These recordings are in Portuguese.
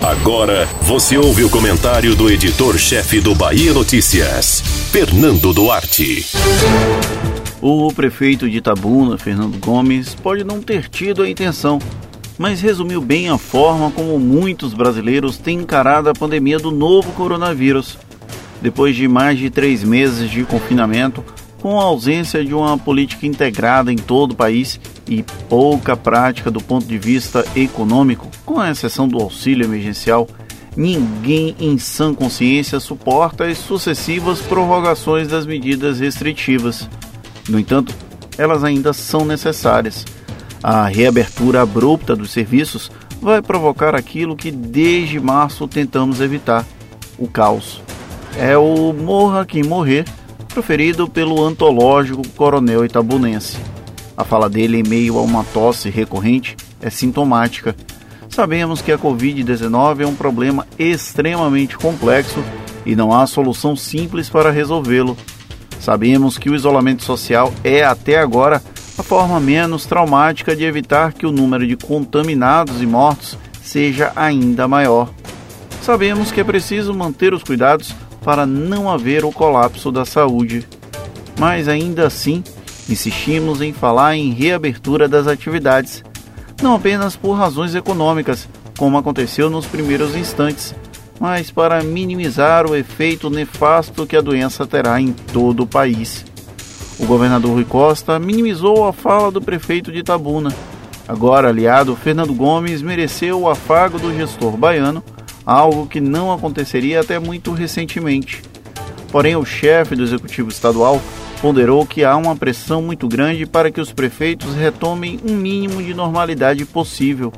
Agora você ouve o comentário do editor-chefe do Bahia Notícias, Fernando Duarte. O prefeito de Itabuna, Fernando Gomes, pode não ter tido a intenção, mas resumiu bem a forma como muitos brasileiros têm encarado a pandemia do novo coronavírus. Depois de mais de três meses de confinamento, com a ausência de uma política integrada em todo o país e pouca prática do ponto de vista econômico, com exceção do auxílio emergencial, ninguém em sã consciência suporta as sucessivas prorrogações das medidas restritivas. No entanto, elas ainda são necessárias. A reabertura abrupta dos serviços vai provocar aquilo que desde março tentamos evitar: o caos. É o morra quem morrer, proferido pelo antológico coronel itabunense. A fala dele, em meio a uma tosse recorrente, é sintomática. Sabemos que a Covid-19 é um problema extremamente complexo e não há solução simples para resolvê-lo. Sabemos que o isolamento social é, até agora, a forma menos traumática de evitar que o número de contaminados e mortos seja ainda maior. Sabemos que é preciso manter os cuidados para não haver o colapso da saúde. Mas ainda assim, insistimos em falar em reabertura das atividades, não apenas por razões econômicas, como aconteceu nos primeiros instantes, mas para minimizar o efeito nefasto que a doença terá em todo o país. O governador Rui Costa minimizou a fala do prefeito de Itabuna. Agora aliado, Fernando Gomes mereceu o afago do gestor baiano, algo que não aconteceria até muito recentemente. Porém, o chefe do executivo estadual ponderou que há uma pressão muito grande para que os prefeitos retomem um mínimo de normalidade possível.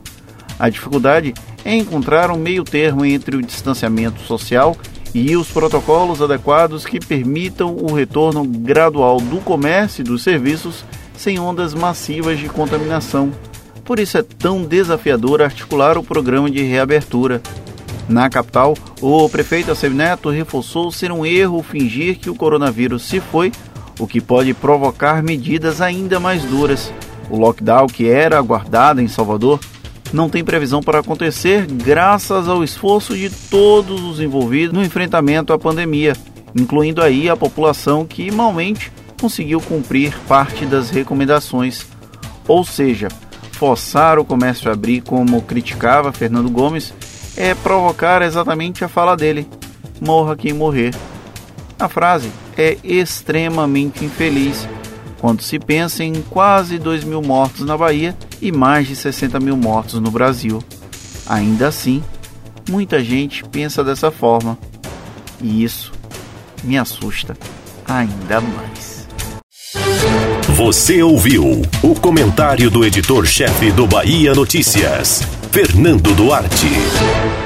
A dificuldade é encontrar um meio termo entre o distanciamento social e os protocolos adequados que permitam o retorno gradual do comércio e dos serviços sem ondas massivas de contaminação. Por isso é tão desafiador articular o programa de reabertura. Na capital, o prefeito Assem Neto reforçou ser um erro fingir que o coronavírus se foi, o que pode provocar medidas ainda mais duras. O lockdown que era aguardado em Salvador não tem previsão para acontecer graças ao esforço de todos os envolvidos no enfrentamento à pandemia, incluindo aí a população que malmente conseguiu cumprir parte das recomendações. Ou seja, forçar o comércio a abrir, como criticava Fernando Gomes, é provocar exatamente a fala dele: morra quem morrer. A frase é extremamente infeliz quando se pensa em quase 2 mil mortos na Bahia e mais de 60 mil mortos no Brasil. Ainda assim, muita gente pensa dessa forma e isso me assusta ainda mais. Você ouviu o comentário do editor-chefe do Bahia Notícias, Fernando Duarte.